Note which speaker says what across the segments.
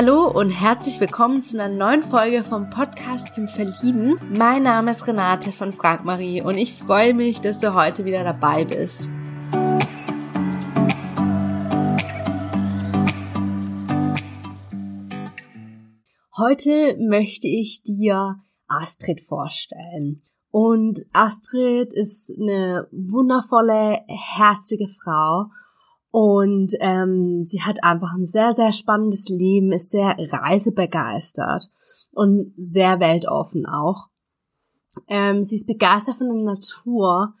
Speaker 1: Hallo und herzlich willkommen zu einer neuen Folge vom Podcast zum Verlieben. Mein Name ist Renate von Frank Marie und ich freue mich, dass du heute wieder dabei bist. Heute möchte ich dir Astrid vorstellen. Und Astrid ist eine wundervolle, herzige Frau und ähm, sie hat einfach ein sehr, sehr spannendes Leben, ist sehr reisebegeistert und sehr weltoffen auch. Ähm, sie ist begeistert von der Natur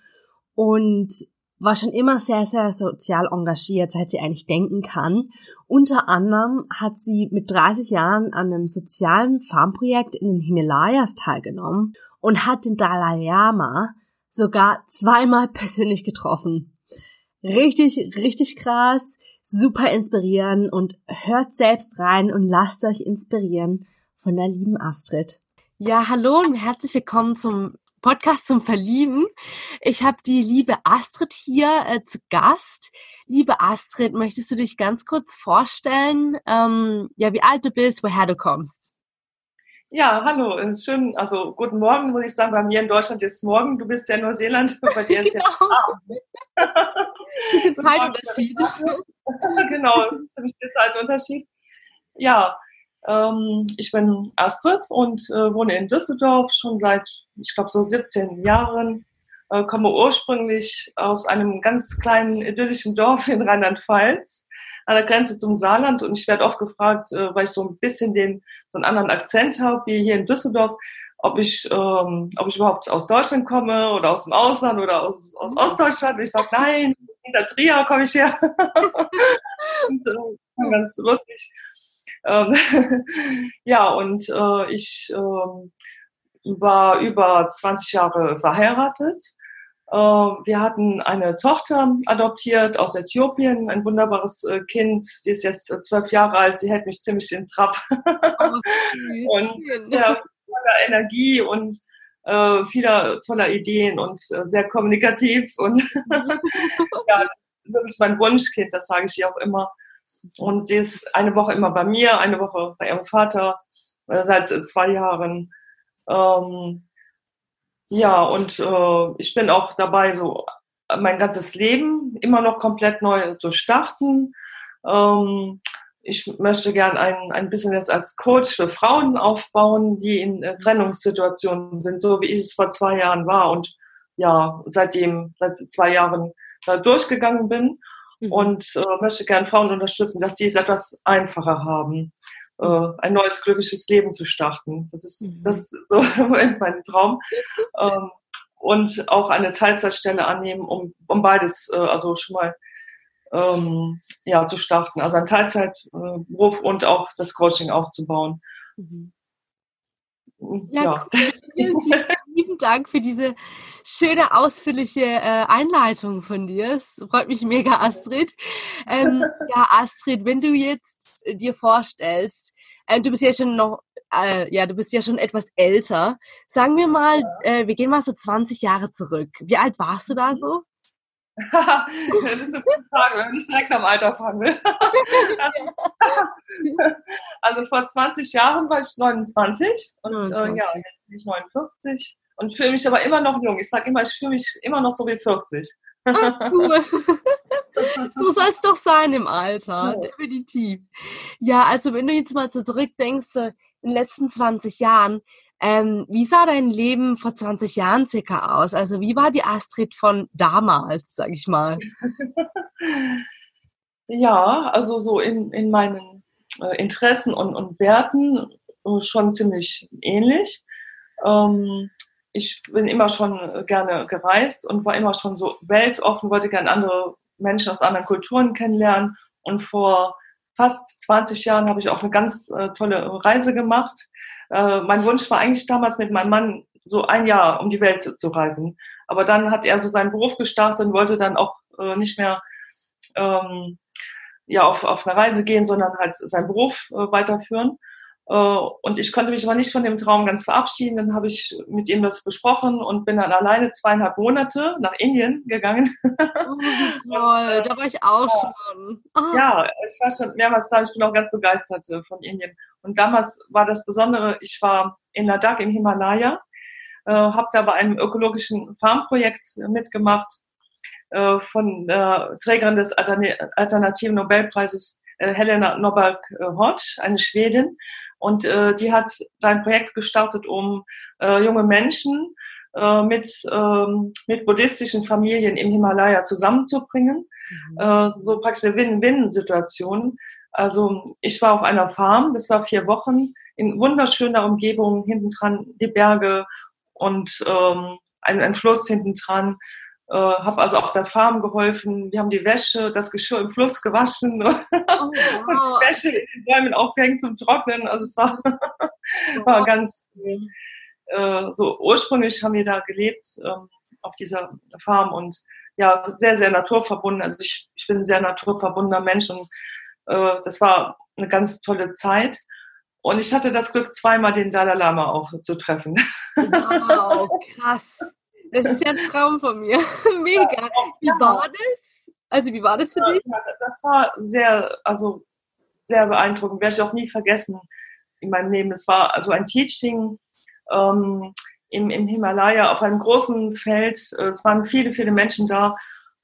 Speaker 1: und war schon immer sehr, sehr sozial engagiert, seit sie eigentlich denken kann. Unter anderem hat sie mit 30 Jahren an einem sozialen Farmprojekt in den Himalayas teilgenommen und hat den Dalai Lama sogar zweimal persönlich getroffen. Richtig, richtig krass, super inspirierend und hört selbst rein und lasst euch inspirieren von der lieben Astrid. Ja, hallo und herzlich willkommen zum Podcast zum Verlieben. Ich habe die liebe Astrid hier äh, zu Gast. Liebe Astrid, möchtest du dich ganz kurz vorstellen, ähm, ja, wie alt du bist, woher du kommst?
Speaker 2: Ja, hallo, äh, schön, also guten Morgen, muss ich sagen, bei mir in Deutschland ist morgen, du bist ja in Neuseeland, bei dir ist genau.
Speaker 1: ja Bisschen Zeitunterschied.
Speaker 2: genau, ziemlich viel Zeitunterschied. Ja, ähm, ich bin Astrid und äh, wohne in Düsseldorf schon seit, ich glaube, so 17 Jahren. Äh, komme ursprünglich aus einem ganz kleinen idyllischen Dorf in Rheinland-Pfalz an der Grenze zum Saarland und ich werde oft gefragt, äh, weil ich so ein bisschen den so einen anderen Akzent habe wie hier in Düsseldorf, ob ich ähm, ob ich überhaupt aus Deutschland komme oder aus dem Ausland oder aus, aus. Ostdeutschland. Und ich sage nein, hinter Trier komme ich her. und, äh, ganz lustig. Ähm, ja und äh, ich äh, war über 20 Jahre verheiratet wir hatten eine Tochter adoptiert aus Äthiopien, ein wunderbares äh, Kind. Sie ist jetzt äh, zwölf Jahre alt, sie hält mich ziemlich in Trab. Oh, und ja, voller Energie und äh, vieler toller Ideen und äh, sehr kommunikativ. Und ja, wirklich mein Wunschkind, das sage ich ihr auch immer. Und sie ist eine Woche immer bei mir, eine Woche bei ihrem Vater, äh, seit zwei Jahren. Ähm, ja, und äh, ich bin auch dabei, so mein ganzes Leben immer noch komplett neu zu starten. Ähm, ich möchte gern ein, ein Business als Coach für Frauen aufbauen, die in äh, Trennungssituationen sind, so wie ich es vor zwei Jahren war und ja, seitdem, seit zwei Jahren da durchgegangen bin mhm. und äh, möchte gern Frauen unterstützen, dass sie es etwas einfacher haben äh, ein neues glückliches Leben zu starten. Das ist, mhm. das ist so mein Traum. Ähm, und auch eine Teilzeitstelle annehmen, um, um beides, äh, also schon mal ähm, ja, zu starten. Also ein Teilzeitberuf und auch das Coaching aufzubauen. Mhm.
Speaker 1: Ja, ja. Cool. Vielen, vielen lieben Dank für diese schöne, ausführliche äh, Einleitung von dir. Es freut mich mega, Astrid. Ähm, ja, Astrid, wenn du jetzt äh, dir vorstellst, äh, du bist ja schon noch, äh, ja, du bist ja schon etwas älter. Sagen wir mal, äh, wir gehen mal so 20 Jahre zurück. Wie alt warst du da so?
Speaker 2: das ist eine gute Frage, wenn ich direkt am Alter fangen will. also vor 20 Jahren war ich 29 und äh, ja, jetzt bin ich 59 und fühle mich aber immer noch jung. Ich sage immer, ich fühle mich immer noch so wie 40.
Speaker 1: Ah, cool. so soll es doch sein im Alter, ja. definitiv. Ja, also wenn du jetzt mal so zurückdenkst, in den letzten 20 Jahren, ähm, wie sah dein Leben vor 20 Jahren circa aus? Also wie war die Astrid von damals, sag ich mal?
Speaker 2: ja, also so in, in meinen äh, Interessen und, und Werten äh, schon ziemlich ähnlich. Ähm, ich bin immer schon gerne gereist und war immer schon so weltoffen, wollte gerne andere Menschen aus anderen Kulturen kennenlernen. Und vor fast 20 Jahren habe ich auch eine ganz äh, tolle Reise gemacht äh, mein Wunsch war eigentlich damals mit meinem Mann so ein Jahr um die Welt zu, zu reisen. Aber dann hat er so seinen Beruf gestartet und wollte dann auch äh, nicht mehr ähm, ja, auf, auf eine Reise gehen, sondern halt seinen Beruf äh, weiterführen. Äh, und ich konnte mich aber nicht von dem Traum ganz verabschieden. Dann habe ich mit ihm das besprochen und bin dann alleine zweieinhalb Monate nach Indien gegangen.
Speaker 1: Oh, toll, da war ich auch ja. schon.
Speaker 2: Oh. Ja, ich war schon mehrmals da. Ich bin auch ganz begeistert äh, von Indien. Und damals war das Besondere, ich war in Ladakh im Himalaya, äh, habe da bei einem ökologischen Farmprojekt mitgemacht von Trägerin des alternativen Nobelpreises Helena Norberg-Hodge, eine Schwedin. Und äh, die hat ein Projekt gestartet, um äh, junge Menschen äh, mit, ähm, mit buddhistischen Familien im Himalaya zusammenzubringen. Mhm. Äh, so praktisch eine Win-Win-Situation. Also ich war auf einer Farm, das war vier Wochen, in wunderschöner Umgebung, hinten dran die Berge und ähm, ein, ein Fluss hinten dran äh, habe also auf der Farm geholfen. Wir haben die Wäsche, das Geschirr im Fluss gewaschen oh, wow. und die Wäsche in den Bäumen aufgehängt zum Trocknen. Also es war, wow. war ganz äh, so ursprünglich haben wir da gelebt ähm, auf dieser Farm und ja sehr sehr naturverbunden. Also ich, ich bin ein sehr naturverbundener Mensch und äh, das war eine ganz tolle Zeit. Und ich hatte das Glück, zweimal den Dalai Lama auch zu treffen.
Speaker 1: Wow, krass. Das ist ja ein Traum von mir. Mega. Wie war das? Also wie war das für dich?
Speaker 2: Das war sehr, also sehr beeindruckend. Werde ich auch nie vergessen in meinem Leben. Es war also ein Teaching ähm, im, im Himalaya auf einem großen Feld. Es waren viele, viele Menschen da.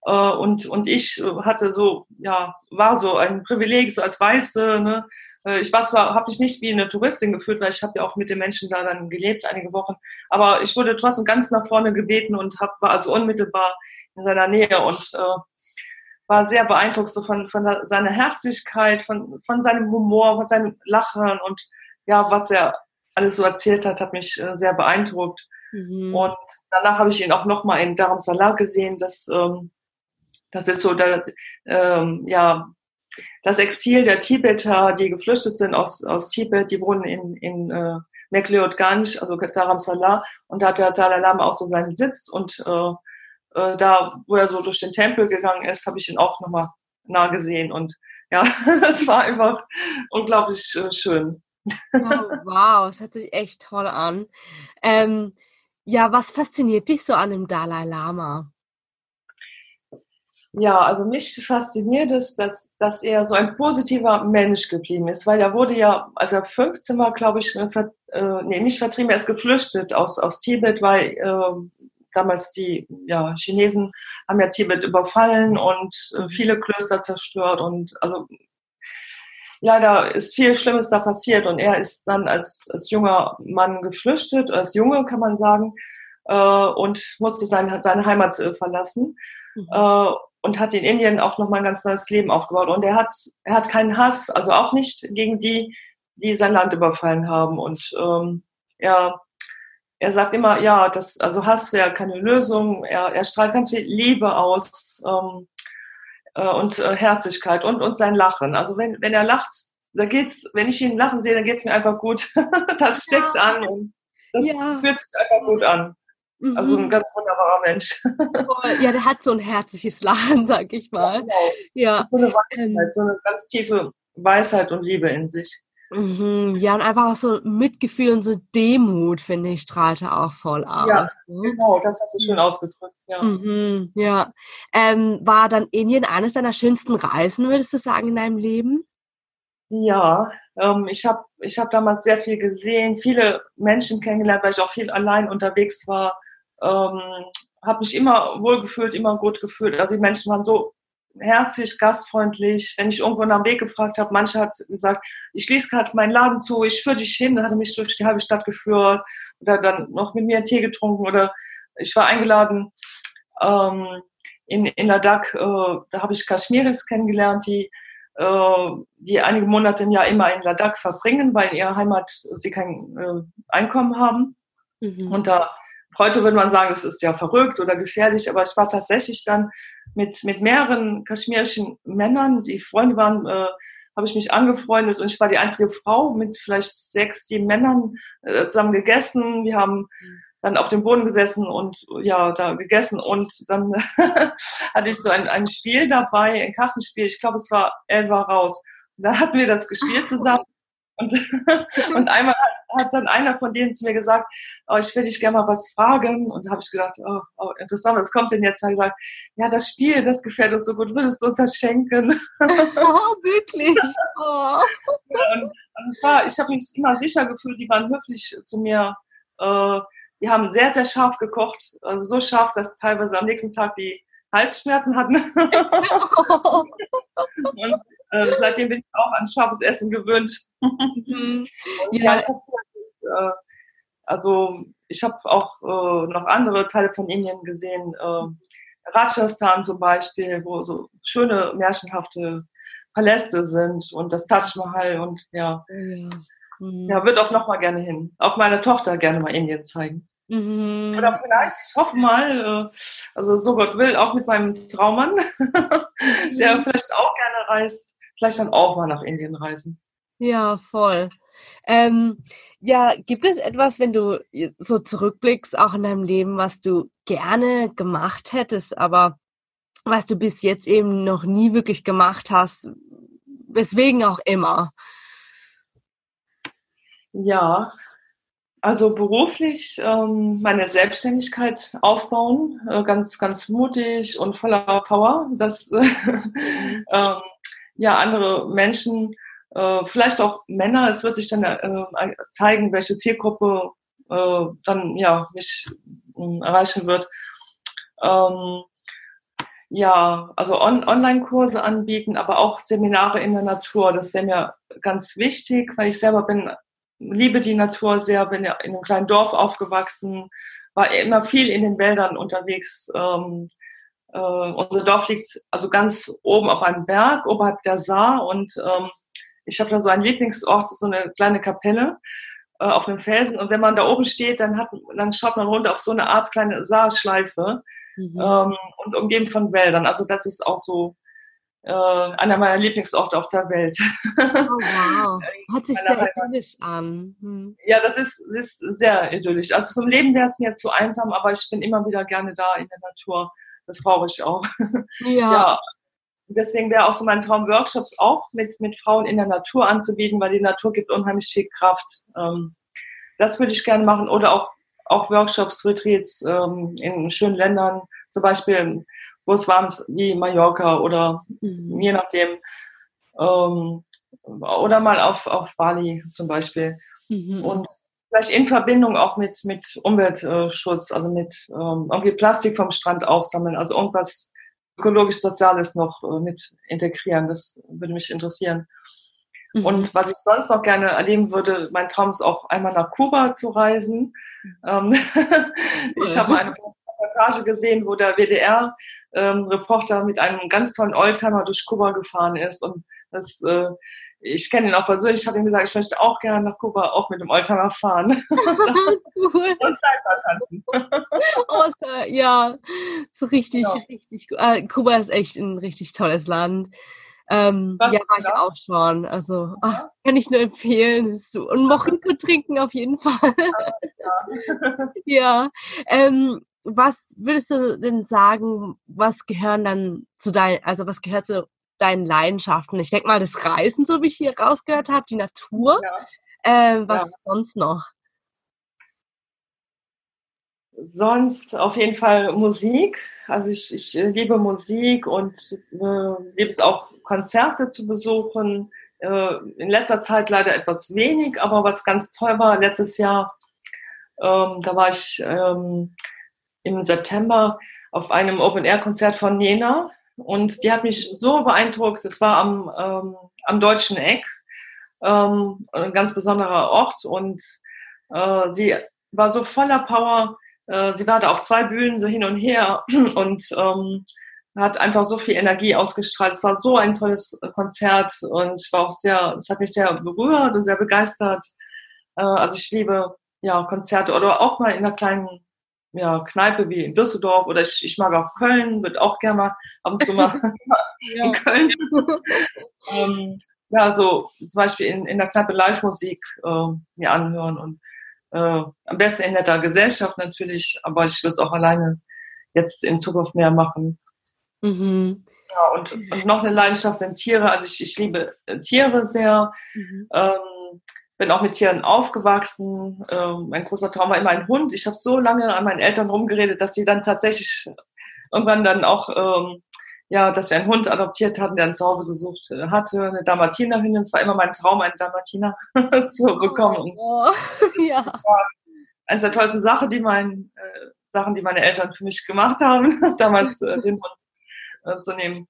Speaker 2: Äh, und, und ich hatte so, ja, war so ein Privileg, so als Weiße, ne, ich war zwar, habe mich nicht wie eine Touristin gefühlt, weil ich habe ja auch mit den Menschen da dann gelebt, einige Wochen, aber ich wurde trotzdem ganz nach vorne gebeten und hab, war also unmittelbar in seiner Nähe und äh, war sehr beeindruckt so von, von seiner Herzlichkeit, von, von seinem Humor, von seinem Lachen und ja, was er alles so erzählt hat, hat mich äh, sehr beeindruckt. Mhm. Und danach habe ich ihn auch nochmal in Dharamsala gesehen. Das, ähm, das ist so der, ähm, ja, das Exil der Tibeter, die geflüchtet sind aus, aus Tibet, die wohnen in, in äh, Mekleotganj, also Dharamsala, und da hat der Dalai Lama auch so seinen Sitz und äh, äh, da, wo er so durch den Tempel gegangen ist, habe ich ihn auch nochmal nah gesehen und ja, es war einfach unglaublich äh, schön.
Speaker 1: Oh, wow, es hört sich echt toll an. Ähm, ja, was fasziniert dich so an dem Dalai Lama?
Speaker 2: Ja, also mich fasziniert es, dass, dass er so ein positiver Mensch geblieben ist, weil er wurde ja, als er 15 war, glaube ich, äh, äh, nee, nicht vertrieben, er ist geflüchtet aus, aus Tibet, weil äh, damals die ja, Chinesen haben ja Tibet überfallen und äh, viele Klöster zerstört und also leider ist viel Schlimmes da passiert und er ist dann als, als junger Mann geflüchtet, als Junge kann man sagen, äh, und musste seine, seine Heimat äh, verlassen. Mhm. Und hat in Indien auch nochmal ein ganz neues Leben aufgebaut. Und er hat, er hat keinen Hass, also auch nicht gegen die, die sein Land überfallen haben. Und ähm, er, er sagt immer, ja, das, also Hass wäre keine Lösung. Er, er strahlt ganz viel Liebe aus ähm, äh, und äh, Herzlichkeit und, und sein Lachen. Also wenn, wenn er lacht, da geht's, wenn ich ihn lachen sehe, dann geht's mir einfach gut. das steckt ja. an und das ja. fühlt sich einfach gut an. Also ein mhm. ganz wunderbarer Mensch.
Speaker 1: Ja, der hat so ein herzliches Lachen, sag ich mal. Ja,
Speaker 2: genau. ja. So eine Weisheit, ähm, so eine ganz tiefe Weisheit und Liebe in sich.
Speaker 1: Mhm. Ja, und einfach auch so Mitgefühl und so Demut, finde ich, strahlte auch voll aus. Ja,
Speaker 2: ne? genau, das hast du schön ausgedrückt, ja.
Speaker 1: Mhm, ja. Ähm, war dann Indien eines deiner schönsten Reisen, würdest du sagen, in deinem Leben?
Speaker 2: Ja, ähm, ich habe ich hab damals sehr viel gesehen, viele Menschen kennengelernt, weil ich auch viel allein unterwegs war ähm, habe mich immer wohlgefühlt, immer gut gefühlt. Also die Menschen waren so herzlich, gastfreundlich. Wenn ich irgendwo nach dem Weg gefragt habe, manche hat gesagt, ich schließe gerade meinen Laden zu, ich führe dich hin, dann hat er mich durch die halbe Stadt geführt oder dann noch mit mir einen Tee getrunken oder ich war eingeladen ähm, in, in Ladakh, äh, da habe ich Kashmiris kennengelernt, die äh, die einige Monate im Jahr immer in Ladakh verbringen, weil in ihrer Heimat sie kein äh, Einkommen haben. Mhm. Und da heute würde man sagen, das ist ja verrückt oder gefährlich, aber ich war tatsächlich dann mit, mit mehreren kaschmirischen Männern, die Freunde waren, äh, habe ich mich angefreundet und ich war die einzige Frau mit vielleicht sechs, sieben Männern äh, zusammen gegessen. Wir haben dann auf dem Boden gesessen und ja, da gegessen und dann hatte ich so ein, ein Spiel dabei, ein Kartenspiel. Ich glaube, es war Elva raus. Und da hatten wir das gespielt zusammen Und, und einmal hat, hat, dann einer von denen zu mir gesagt, oh, ich will dich gerne mal was fragen. Und da habe ich gedacht, oh, oh, interessant, was kommt denn jetzt? Da gesagt, ja, das Spiel, das gefällt uns so gut, würdest du uns das schenken?
Speaker 1: Oh, wirklich? Oh.
Speaker 2: und, und es war, ich habe mich immer sicher gefühlt, die waren höflich zu mir. Äh, die haben sehr, sehr scharf gekocht. Also so scharf, dass teilweise am nächsten Tag die Halsschmerzen hatten. und äh, seitdem bin ich auch an scharfes Essen gewöhnt. Mhm. ja. ja, ich hab, äh, also ich habe auch äh, noch andere Teile von Indien gesehen. Äh, Rajasthan zum Beispiel, wo so schöne, märchenhafte Paläste sind und das Taj Mahal und ja. Ja, mhm. ja wird auch noch mal gerne hin. Auch meine Tochter gerne mal Indien zeigen. Mhm. Oder vielleicht, ich hoffe mal, äh, also so Gott will, auch mit meinem Traummann, der mhm. vielleicht auch gerne reist, vielleicht dann auch mal nach Indien reisen.
Speaker 1: Ja, voll. Ähm, ja, gibt es etwas, wenn du so zurückblickst, auch in deinem Leben, was du gerne gemacht hättest, aber was du bis jetzt eben noch nie wirklich gemacht hast, weswegen auch immer?
Speaker 2: Ja, also beruflich ähm, meine Selbstständigkeit aufbauen, äh, ganz, ganz mutig und voller Power, dass äh, ähm, ja andere Menschen, äh, vielleicht auch Männer, es wird sich dann äh, zeigen, welche Zielgruppe äh, dann ja mich ähm, erreichen wird. Ähm, ja, also on Online-Kurse anbieten, aber auch Seminare in der Natur. Das wäre mir ganz wichtig, weil ich selber bin liebe die Natur sehr, bin ja in einem kleinen Dorf aufgewachsen, war immer viel in den Wäldern unterwegs. Ähm, äh, unser Dorf liegt also ganz oben auf einem Berg, oberhalb der Saar und ähm, ich habe da so einen Lieblingsort, so eine kleine Kapelle äh, auf einem Felsen und wenn man da oben steht, dann, hat, dann schaut man runter auf so eine Art kleine Saarschleife mhm. ähm, und umgeben von Wäldern. Also das ist auch so äh, einer meiner Lieblingsorte auf der Welt. Oh,
Speaker 1: wow. Hört sich sehr idyllisch an.
Speaker 2: Hm. Ja, das ist, ist sehr idyllisch. Also zum Leben wäre es mir zu einsam, aber ich bin immer wieder gerne da in der Natur. Das brauche ich auch. Ja. ja. Deswegen wäre auch so mein Traum, Workshops auch mit, mit Frauen in der Natur anzubieten, weil die Natur gibt unheimlich viel Kraft. Ähm, das würde ich gerne machen. Oder auch, auch Workshops, Retreats ähm, in schönen Ländern. Zum Beispiel wo es warm ist, wie Mallorca oder mhm. je nachdem. Ähm, oder mal auf, auf Bali zum Beispiel. Mhm. Und vielleicht in Verbindung auch mit, mit Umweltschutz, also mit ähm, irgendwie Plastik vom Strand aufsammeln, also irgendwas ökologisch-soziales noch äh, mit integrieren. Das würde mich interessieren. Mhm. Und was ich sonst noch gerne erleben würde, mein Traum ist auch einmal nach Kuba zu reisen. Ähm, ich habe eine Reportage gesehen, wo der WDR ähm, mit einem ganz tollen Oldtimer durch Kuba gefahren ist. Und das, äh, ich kenne ihn auch persönlich, ich habe ihm gesagt, ich möchte auch gerne nach Kuba auch mit dem Oldtimer fahren. cool. Und Salsa tanzen.
Speaker 1: oh, ja, so richtig, genau. richtig gut. Äh, Kuba ist echt ein richtig tolles Land. Ähm, ja, war ich auch schon. Also ach, kann ich nur empfehlen. So, und Mojito trinken auf jeden Fall. ja. ja. Ähm, was würdest du denn sagen, was gehören dann zu deinen, also was gehört zu deinen Leidenschaften? Ich denke mal, das Reisen, so wie ich hier rausgehört habe, die Natur. Ja. Äh, was ja. sonst noch?
Speaker 2: Sonst auf jeden Fall Musik. Also ich, ich liebe Musik und äh, liebe es auch, Konzerte zu besuchen. Äh, in letzter Zeit leider etwas wenig, aber was ganz toll war, letztes Jahr, ähm, da war ich ähm, im September auf einem Open-Air-Konzert von Nena und die hat mich so beeindruckt. Es war am, ähm, am Deutschen Eck, ähm, ein ganz besonderer Ort und äh, sie war so voller Power. Äh, sie war da auf zwei Bühnen so hin und her und ähm, hat einfach so viel Energie ausgestrahlt. Es war so ein tolles Konzert und ich war auch sehr, es hat mich sehr berührt und sehr begeistert. Äh, also ich liebe ja Konzerte oder auch mal in einer kleinen ja, Kneipe wie in Düsseldorf oder ich, ich mag auch Köln, würde auch gerne mal ab und zu mal in Köln. ähm, ja, so zum Beispiel in, in der Kneipe Live-Musik äh, mir anhören und äh, am besten in netter Gesellschaft natürlich, aber ich würde es auch alleine jetzt in Zukunft mehr machen. Mhm. Ja, und, und noch eine Leidenschaft sind Tiere. Also ich, ich liebe Tiere sehr. Mhm. Ähm, ähm, bin auch mit Tieren aufgewachsen. Ähm, mein großer Traum war immer ein Hund. Ich habe so lange an meinen Eltern rumgeredet, dass sie dann tatsächlich irgendwann dann auch, ähm, ja, dass wir einen Hund adoptiert hatten, der ein Zuhause gesucht äh, hatte, eine Dalmatinerhündin. Es war immer mein Traum, einen Dalmatiner zu bekommen. Oh, ja. Eines der tollsten Sachen, die mein, äh, Sachen, die meine Eltern für mich gemacht haben, damals äh, den Hund äh, zu nehmen.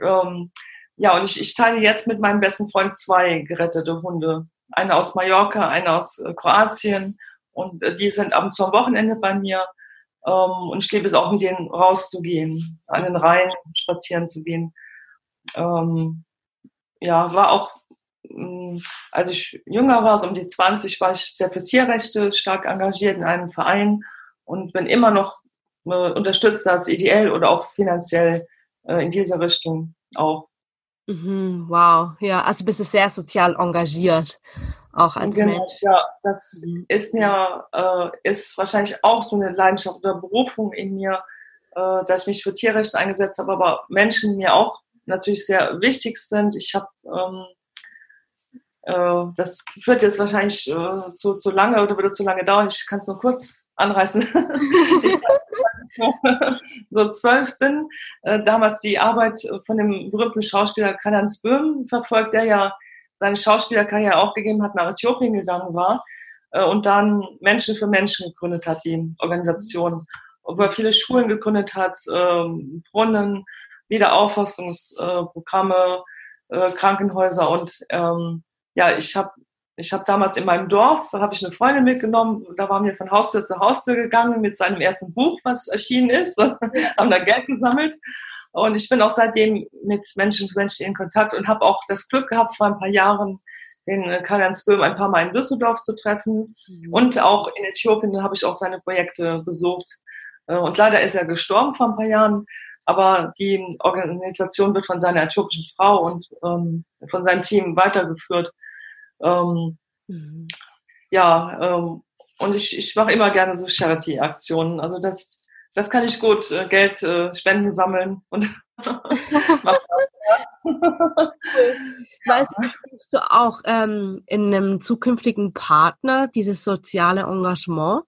Speaker 2: Ähm, ja, und ich, ich teile jetzt mit meinem besten Freund zwei gerettete Hunde. Eine aus Mallorca, eine aus äh, Kroatien. Und äh, die sind ab und zu am Wochenende bei mir. Ähm, und ich liebe es auch, mit denen rauszugehen, an den Rhein spazieren zu gehen. Ähm, ja, war auch, mh, mm, als ich jünger war, so um die 20, war ich sehr für Tierrechte stark engagiert in einem Verein und bin immer noch äh, unterstützt das ideell oder auch finanziell äh, in diese Richtung auch.
Speaker 1: Mhm, wow, ja, also bist du sehr sozial engagiert, auch als genau, Mensch.
Speaker 2: Ja, das mhm. ist mir, äh, ist wahrscheinlich auch so eine Leidenschaft oder Berufung in mir, äh, dass ich mich für Tierrechte eingesetzt habe, aber Menschen mir auch natürlich sehr wichtig sind. Ich habe, ähm, äh, das führt jetzt wahrscheinlich äh, zu, zu lange oder würde zu lange dauern. Ich kann es nur kurz anreißen. ich so zwölf bin, äh, damals die Arbeit von dem berühmten Schauspieler Kanans Böhm verfolgt, der ja seine Schauspielerkarriere auch gegeben hat, nach Äthiopien gegangen war äh, und dann Menschen für Menschen gegründet hat, die Organisation, wo er viele Schulen gegründet hat, äh, Brunnen, Wiederaufforstungsprogramme, äh, Krankenhäuser und ähm, ja, ich habe ich habe damals in meinem Dorf, habe ich eine Freundin mitgenommen, da waren wir von Haustür zu Haustür gegangen mit seinem ersten Buch, was erschienen ist, haben da Geld gesammelt. Und ich bin auch seitdem mit Menschen für Menschen in Kontakt und habe auch das Glück gehabt, vor ein paar Jahren den äh, Karl-Heinz Böhm ein paar Mal in Düsseldorf zu treffen. Mhm. Und auch in Äthiopien habe ich auch seine Projekte besucht. Äh, und leider ist er gestorben vor ein paar Jahren. Aber die Organisation wird von seiner äthiopischen Frau und ähm, von seinem Team weitergeführt. Ähm, mhm. Ja, ähm, und ich, ich mache immer gerne so Charity-Aktionen. Also das, das kann ich gut, äh, Geld, äh, Spenden sammeln und
Speaker 1: Weißt du, du auch ähm, in einem zukünftigen Partner dieses soziale Engagement?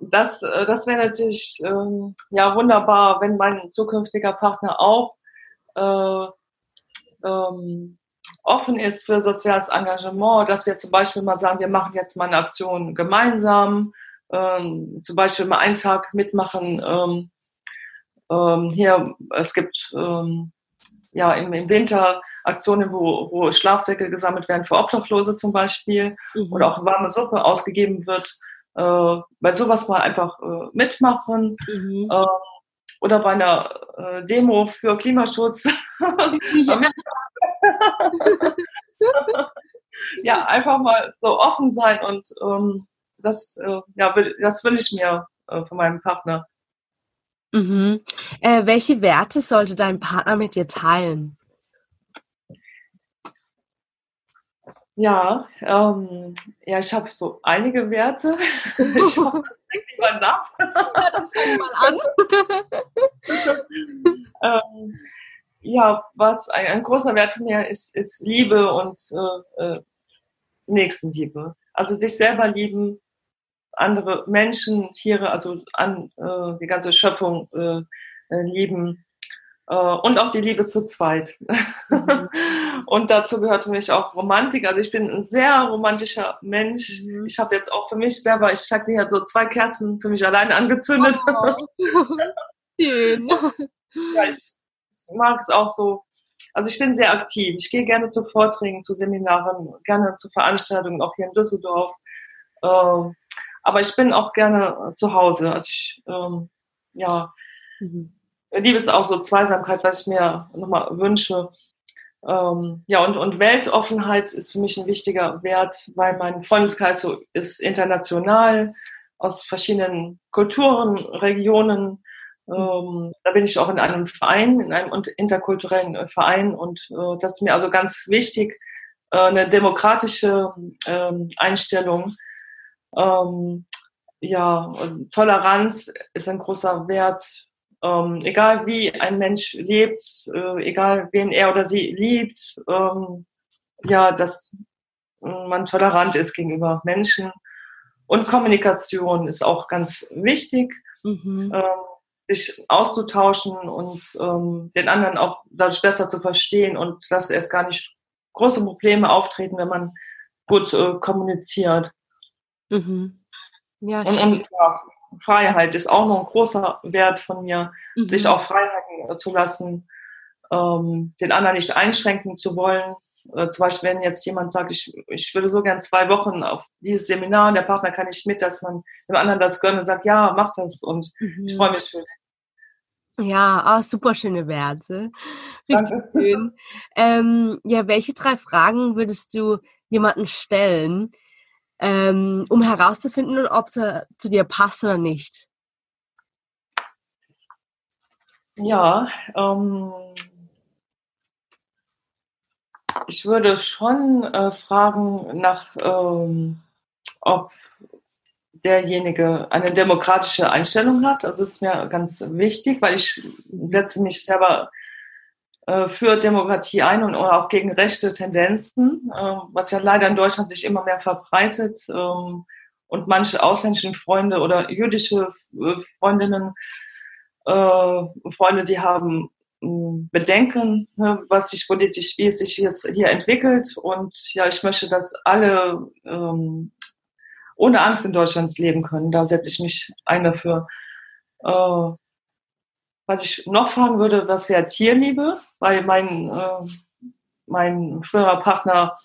Speaker 2: Das, äh, das wäre natürlich ähm, ja wunderbar, wenn mein zukünftiger Partner auch äh, ähm, offen ist für soziales Engagement, dass wir zum Beispiel mal sagen, wir machen jetzt mal eine Aktion gemeinsam, ähm, zum Beispiel mal einen Tag mitmachen. Ähm, ähm, hier, es gibt ähm, ja im, im, Winter Aktionen, wo, wo Schlafsäcke gesammelt werden für Obdachlose zum Beispiel mhm. oder auch warme Suppe ausgegeben wird. Äh, bei sowas mal einfach äh, mitmachen. Mhm. Äh, oder bei einer äh, Demo für Klimaschutz. Ja. ja, einfach mal so offen sein und ähm, das, äh, ja, das will ich mir äh, von meinem Partner.
Speaker 1: Mhm. Äh, welche Werte sollte dein Partner mit dir teilen?
Speaker 2: Ja, ähm, ja, ich habe so einige Werte. ich hoffe, das denkt niemand nach. Ja, dann fang mal an. ähm, ja, was ein, ein, großer Wert von mir ist, ist Liebe und äh, äh, Nächstenliebe. Also sich selber lieben, andere Menschen, Tiere, also an äh, die ganze Schöpfung äh, äh lieben äh, und auch die Liebe zu zweit. Mhm. und dazu gehört für mich auch Romantik. Also ich bin ein sehr romantischer Mensch. Mhm. Ich habe jetzt auch für mich selber, ich habe hier so zwei Kerzen für mich alleine angezündet. Oh. Schön. ja, ich mag es auch so. Also ich bin sehr aktiv. Ich gehe gerne zu Vorträgen, zu Seminaren, gerne zu Veranstaltungen, auch hier in Düsseldorf. Ähm, aber ich bin auch gerne zu Hause. Also ich, ähm, ja, mhm. liebe es auch so Zweisamkeit, was ich mir nochmal wünsche. Ähm, ja, und, und Weltoffenheit ist für mich ein wichtiger Wert, weil mein Freundeskreis so ist international aus verschiedenen Kulturen, Regionen, ähm, da bin ich auch in einem Verein, in einem interkulturellen äh, Verein und äh, das ist mir also ganz wichtig, äh, eine demokratische ähm, Einstellung. Ähm, ja, Toleranz ist ein großer Wert. Ähm, egal wie ein Mensch lebt, äh, egal wen er oder sie liebt, ähm, ja, das man tolerant ist gegenüber Menschen. Und Kommunikation ist auch ganz wichtig, mhm. Sich auszutauschen und ähm, den anderen auch dadurch besser zu verstehen und dass erst gar nicht große Probleme auftreten, wenn man gut äh, kommuniziert. Mhm. Ja, und, und ja, Freiheit ist auch noch ein großer Wert von mir, mhm. sich auch Freiheiten zu lassen, ähm, den anderen nicht einschränken zu wollen. Äh, zum Beispiel, wenn jetzt jemand sagt, ich, ich würde so gern zwei Wochen auf dieses Seminar und der Partner kann nicht mit, dass man dem anderen das gönnt und sagt, ja, mach das und mhm. ich freue mich für dich.
Speaker 1: Ja, oh, super schöne Werte. Richtig Danke. schön. Ähm, ja, welche drei Fragen würdest du jemanden stellen, ähm, um herauszufinden, ob sie zu dir passt oder nicht?
Speaker 2: Ja, ähm, ich würde schon äh, fragen nach, ähm, ob derjenige eine demokratische Einstellung hat. Also das ist mir ganz wichtig, weil ich setze mich selber äh, für Demokratie ein und auch gegen rechte Tendenzen, äh, was ja leider in Deutschland sich immer mehr verbreitet. Ähm, und manche ausländischen Freunde oder jüdische äh, Freundinnen, äh, Freunde, die haben Bedenken, ne, was sich politisch, wie es sich jetzt hier entwickelt. Und ja, ich möchte, dass alle ähm, ohne Angst in Deutschland leben können. Da setze ich mich ein dafür. Äh, was ich noch fragen würde, was wäre Tierliebe? Weil mein, äh, mein früherer Partner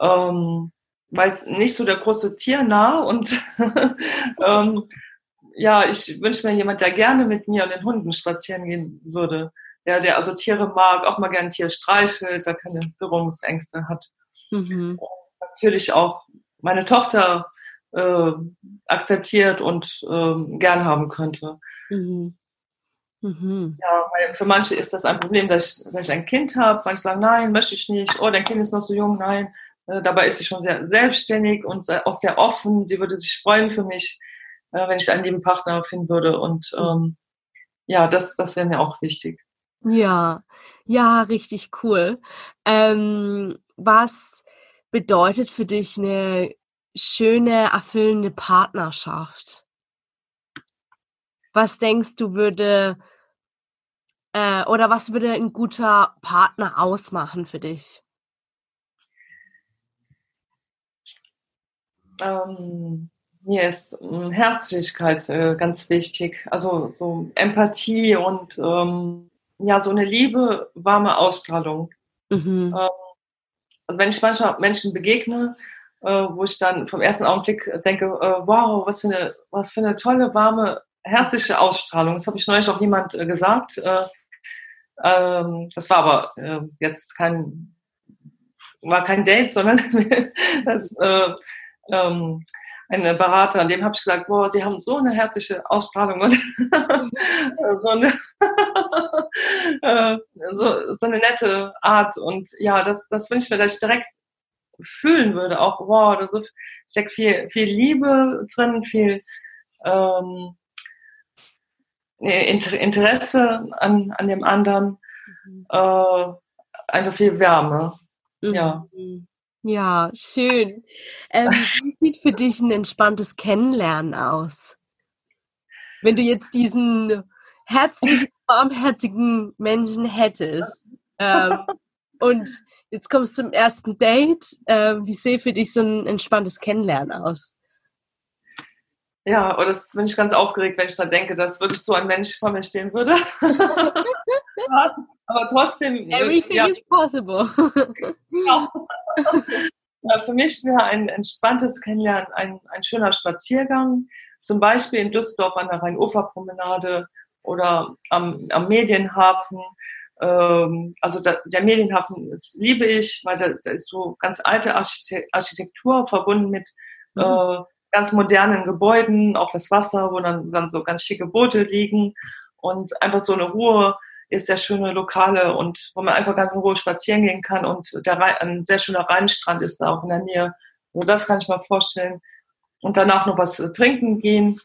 Speaker 2: ähm, weiß nicht so der große Tiernah und ähm, ja, ich wünsche mir jemand, der gerne mit mir und den Hunden spazieren gehen würde der, der also Tiere mag, auch mal gerne ein Tier streichelt, da keine Berührungsängste hat. Mhm. natürlich auch meine Tochter äh, akzeptiert und äh, gern haben könnte. Mhm. Mhm. Ja, weil für manche ist das ein Problem, dass ich, dass ich ein Kind habe. Manche sagen, nein, möchte ich nicht. Oh, dein Kind ist noch so jung. Nein. Äh, dabei ist sie schon sehr selbstständig und auch sehr offen. Sie würde sich freuen für mich, äh, wenn ich einen lieben Partner finden würde. Und mhm. ähm, ja, das, das wäre mir auch wichtig.
Speaker 1: Ja, ja, richtig cool. Ähm, was bedeutet für dich eine schöne, erfüllende Partnerschaft? Was denkst du würde äh, oder was würde ein guter Partner ausmachen für dich?
Speaker 2: Ähm, mir ist ähm, Herzlichkeit äh, ganz wichtig, also so Empathie und ähm, ja, so eine liebe, warme Ausstrahlung. Mhm. Ähm, also wenn ich manchmal Menschen begegne, äh, wo ich dann vom ersten Augenblick denke, äh, wow, was für eine, was für eine tolle, warme, herzliche Ausstrahlung. Das habe ich neulich auch jemand äh, gesagt. Äh, ähm, das war aber jetzt kein, war kein Date, sondern das, äh, ähm, ein Berater, an dem habe ich gesagt, boah, Sie haben so eine herzliche Ausstrahlung und so, eine, äh, so, so, eine nette Art. Und ja, das, das wünsche ich mir, dass ich direkt fühlen würde, auch, wow, da so steckt viel, viel Liebe drin, viel ähm, Interesse an, an dem anderen, mhm. äh, einfach viel Wärme. Mhm. Ja.
Speaker 1: Ja, schön. Ähm, wie sieht für dich ein entspanntes Kennenlernen aus? Wenn du jetzt diesen herzlichen, warmherzigen Menschen hättest ähm, und jetzt kommst du zum ersten Date, äh, wie sieht für dich so ein entspanntes Kennenlernen aus?
Speaker 2: Ja, und das bin ich ganz aufgeregt, wenn ich da denke, dass wirklich so ein Mensch vor mir stehen würde. Aber trotzdem.
Speaker 1: Everything ja. is possible. genau.
Speaker 2: Ja, für mich wäre ein entspanntes Kennenlernen ein, ein schöner Spaziergang, zum Beispiel in Düsseldorf an der Rhein-Ufer-Promenade oder am, am Medienhafen. Ähm, also da, der Medienhafen das liebe ich, weil da, da ist so ganz alte Architektur verbunden mit mhm. äh, ganz modernen Gebäuden, auch das Wasser, wo dann, dann so ganz schicke Boote liegen und einfach so eine Ruhe ist sehr schöne Lokale und wo man einfach ganz in Ruhe spazieren gehen kann und der ein sehr schöner Rheinstrand ist da auch in der Nähe. Also das kann ich mir vorstellen. Und danach noch was trinken gehen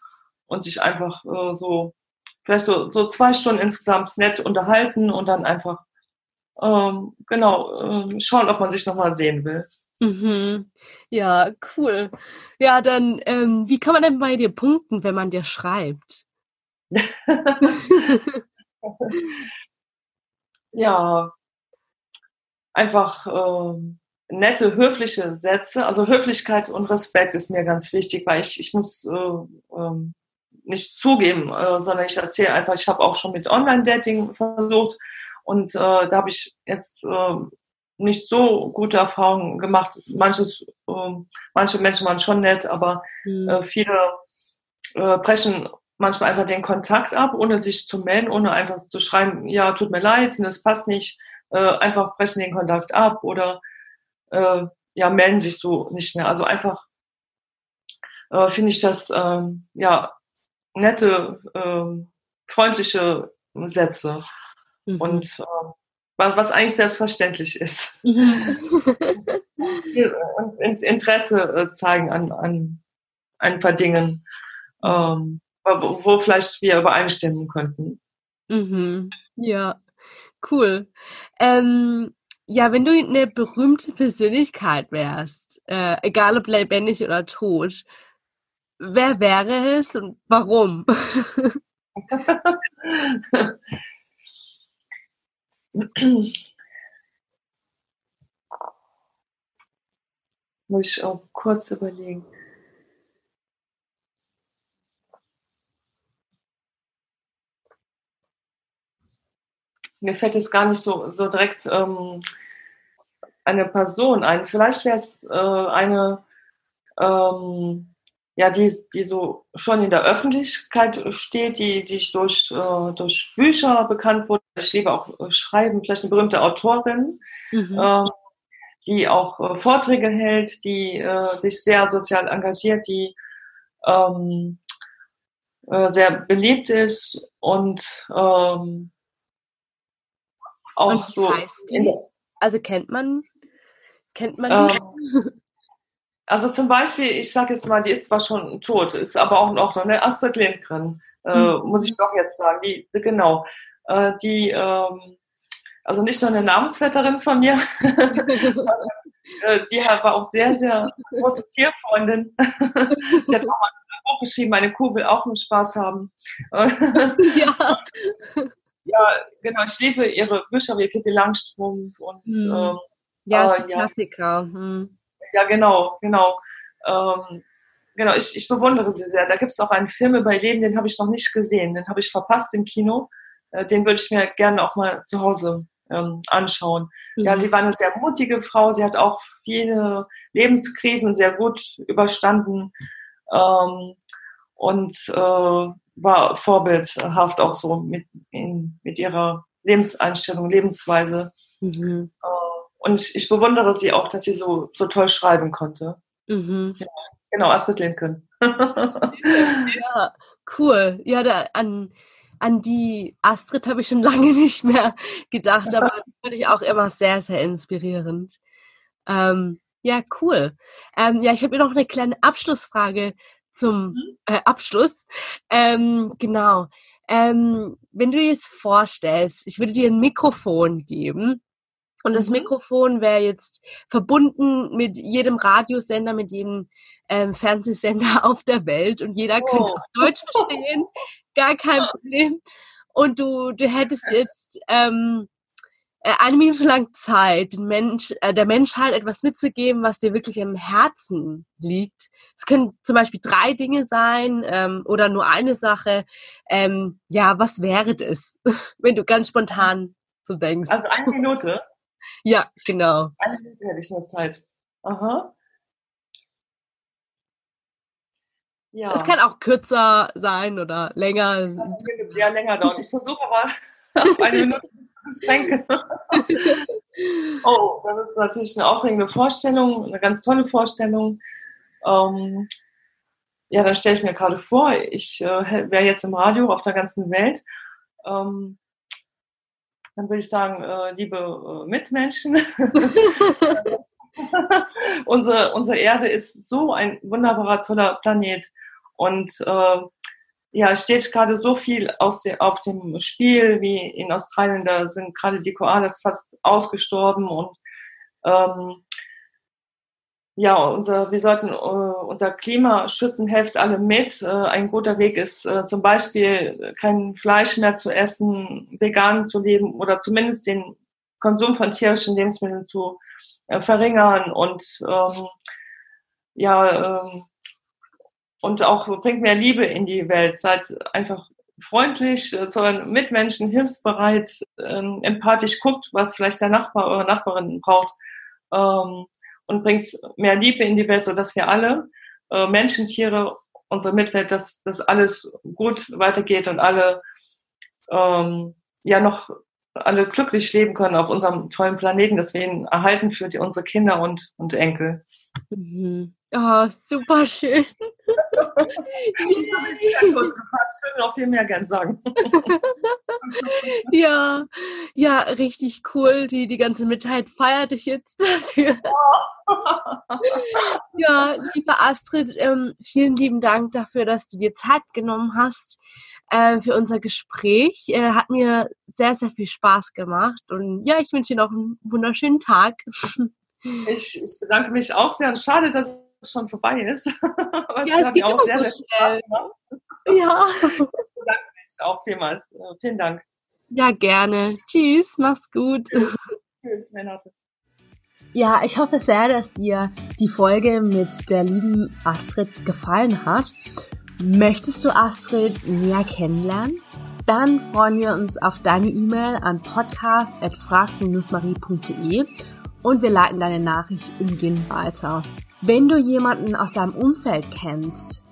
Speaker 2: und sich einfach äh, so, vielleicht so, so zwei Stunden insgesamt nett unterhalten und dann einfach ähm, genau äh, schauen, ob man sich nochmal sehen will.
Speaker 1: Mhm. Ja, cool. Ja, dann, ähm, wie kann man denn bei dir punkten, wenn man dir schreibt?
Speaker 2: ja, einfach äh, nette, höfliche Sätze. Also Höflichkeit und Respekt ist mir ganz wichtig, weil ich, ich muss äh, äh, nicht zugeben, äh, sondern ich erzähle einfach, ich habe auch schon mit Online-Dating versucht und äh, da habe ich jetzt äh, nicht so gute Erfahrungen gemacht. Manches, äh, manche Menschen waren schon nett, aber mhm. äh, viele brechen manchmal einfach den Kontakt ab, ohne sich zu melden, ohne einfach zu schreiben, ja, tut mir leid, das passt nicht, äh, einfach brechen den Kontakt ab oder äh, ja, melden sich so nicht mehr. Also einfach äh, finde ich das äh, ja nette, äh, freundliche Sätze. Mhm. Und äh, was, was eigentlich selbstverständlich ist. Mhm. und Interesse äh, zeigen an, an ein paar Dingen, ähm, wo, wo vielleicht wir übereinstimmen könnten.
Speaker 1: Mhm. Ja, cool. Ähm, ja, wenn du eine berühmte Persönlichkeit wärst, äh, egal ob lebendig oder tot, wer wäre es und warum?
Speaker 2: Muss ich auch kurz überlegen. Mir fällt jetzt gar nicht so, so direkt ähm, eine Person ein. Vielleicht wäre es äh, eine, ähm, ja, die, die so schon in der Öffentlichkeit steht, die, die durch, äh, durch Bücher bekannt wurde. Ich liebe auch äh, Schreiben, vielleicht eine berühmte Autorin, mhm. äh, die auch äh, Vorträge hält, die äh, sich sehr sozial engagiert, die ähm, äh, sehr beliebt ist und ähm,
Speaker 1: auch und so. also kennt man, kennt man die? Ähm,
Speaker 2: also zum Beispiel, ich sage jetzt mal, die ist zwar schon tot, ist aber auch noch eine Astrid Lindgren, äh, mhm. muss ich doch jetzt sagen. Die, genau. Äh, die, ähm, also nicht nur eine Namensvetterin von mir, sondern äh, die war auch sehr, sehr große Tierfreundin. sie hat auch mal ein Buch geschrieben, meine Kuh will auch nur Spaß haben. ja. Ja, genau, ich liebe ihre Bücher wie Pippi Langstrumpf und mhm. ähm,
Speaker 1: ja, ist ein Klassiker. Mhm.
Speaker 2: Ja, genau, genau. Ähm, genau, ich, ich bewundere sie sehr. Da gibt es auch einen Film über ihr Leben, den habe ich noch nicht gesehen. Den habe ich verpasst im Kino. Äh, den würde ich mir gerne auch mal zu Hause ähm, anschauen. Mhm. Ja, sie war eine sehr mutige Frau. Sie hat auch viele Lebenskrisen sehr gut überstanden ähm, und äh, war vorbildhaft auch so mit, in, mit ihrer Lebenseinstellung, Lebensweise. Mhm. Äh, und ich, ich, bewundere sie auch, dass sie so, so toll schreiben konnte. Mhm. Ja, genau, Astrid Lindgren.
Speaker 1: ja, cool. Ja, da, an, an die Astrid habe ich schon lange nicht mehr gedacht, aber finde ich auch immer sehr, sehr inspirierend. Ähm, ja, cool. Ähm, ja, ich habe mir noch eine kleine Abschlussfrage zum mhm. äh, Abschluss. Ähm, genau. Ähm, wenn du dir jetzt vorstellst, ich würde dir ein Mikrofon geben und das mhm. Mikrofon wäre jetzt verbunden mit jedem Radiosender, mit jedem ähm, Fernsehsender auf der Welt und jeder oh. könnte auch Deutsch verstehen, gar kein Problem. Und du, du hättest jetzt ähm, äh, eine Minute lang Zeit, den Mensch, äh, der Menschheit etwas mitzugeben, was dir wirklich am Herzen liegt. Es können zum Beispiel drei Dinge sein ähm, oder nur eine Sache. Ähm, ja, was wäre das, wenn du ganz spontan so denkst?
Speaker 2: Also eine Minute?
Speaker 1: Ja, genau.
Speaker 2: Eine Minute hätte ich nur Zeit. Aha.
Speaker 1: Ja. Es kann auch kürzer sein oder länger.
Speaker 2: Es kann sehr länger dauern. Ich versuche aber auf eine Minute zu beschränken. oh, das ist natürlich eine aufregende Vorstellung, eine ganz tolle Vorstellung. Ähm, ja, da stelle ich mir gerade vor, ich äh, wäre jetzt im Radio auf der ganzen Welt. Ähm, dann würde ich sagen, äh, liebe äh, Mitmenschen, unsere, unsere Erde ist so ein wunderbarer, toller Planet. Und äh, ja, steht gerade so viel aus de, auf dem Spiel, wie in Australien, da sind gerade die Koalas fast ausgestorben und ähm, ja, unser, wir sollten äh, unser Klima schützen, helft alle mit. Äh, ein guter Weg ist äh, zum Beispiel kein Fleisch mehr zu essen, vegan zu leben oder zumindest den Konsum von tierischen Lebensmitteln zu äh, verringern und ähm, ja ähm, und auch bringt mehr Liebe in die Welt. Seid einfach freundlich äh, zu euren Mitmenschen, hilfsbereit, ähm, empathisch guckt, was vielleicht der Nachbar, eure Nachbarin braucht. Ähm, und bringt mehr Liebe in die Welt, so dass wir alle äh, Menschen, Tiere, unsere Mitwelt, dass das alles gut weitergeht und alle ähm, ja noch alle glücklich leben können auf unserem tollen Planeten, dass wir ihn erhalten für die, unsere Kinder und, und Enkel.
Speaker 3: Mhm. Oh, super schön.
Speaker 2: ich habe kurz gefragt, ich würde noch viel mehr gern sagen.
Speaker 3: ja, ja, richtig cool. Die, die ganze Mitheit feiert dich jetzt dafür. ja, liebe Astrid, ähm, vielen lieben Dank dafür, dass du dir Zeit genommen hast äh, für unser Gespräch. Äh, hat mir sehr, sehr viel Spaß gemacht. Und ja, ich wünsche dir noch einen wunderschönen Tag.
Speaker 2: Ich, ich bedanke mich auch sehr und schade, dass es schon vorbei ist.
Speaker 3: ja, es geht immer sehr, so schnell. Ja. Ich
Speaker 2: bedanke mich auch vielmals. Äh, vielen Dank.
Speaker 3: Ja, gerne. Tschüss, mach's gut. Tschüss, Renate. Ja, ich hoffe sehr, dass dir die Folge mit der lieben Astrid gefallen hat. Möchtest du Astrid näher kennenlernen? Dann freuen wir uns auf deine E-Mail an podcast.frag-marie.de und wir leiten deine Nachricht umgehend weiter. Wenn du jemanden aus deinem Umfeld kennst,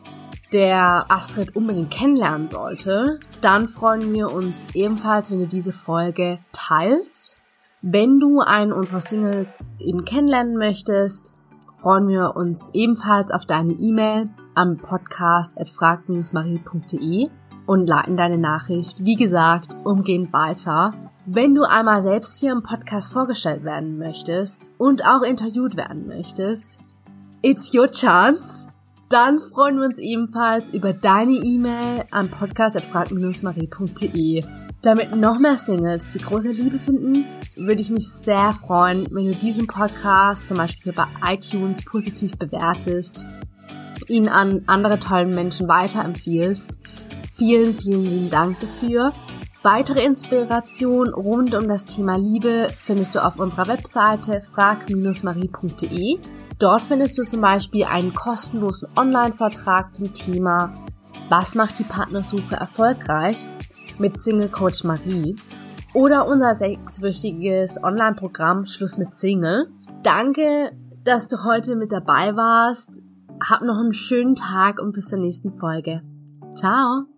Speaker 3: der Astrid unbedingt kennenlernen sollte, dann freuen wir uns ebenfalls, wenn du diese Folge teilst. Wenn du einen unserer Singles eben kennenlernen möchtest, freuen wir uns ebenfalls auf deine E-Mail am Podcast at frag-marie.de und leiten deine Nachricht, wie gesagt, umgehend weiter. Wenn du einmal selbst hier im Podcast vorgestellt werden möchtest und auch interviewt werden möchtest, it's your chance. Dann freuen wir uns ebenfalls über deine E-Mail an podcast.frag-marie.de. Damit noch mehr Singles die große Liebe finden, würde ich mich sehr freuen, wenn du diesen Podcast zum Beispiel bei iTunes positiv bewertest, ihn an andere tollen Menschen weiterempfiehlst. Vielen, vielen lieben Dank dafür. Weitere Inspiration rund um das Thema Liebe findest du auf unserer Webseite frag-marie.de. Dort findest du zum Beispiel einen kostenlosen Online-Vortrag zum Thema Was macht die Partnersuche erfolgreich mit Single Coach Marie oder unser sechswöchiges Online-Programm Schluss mit Single. Danke, dass du heute mit dabei warst. Hab noch einen schönen Tag und bis zur nächsten Folge. Ciao!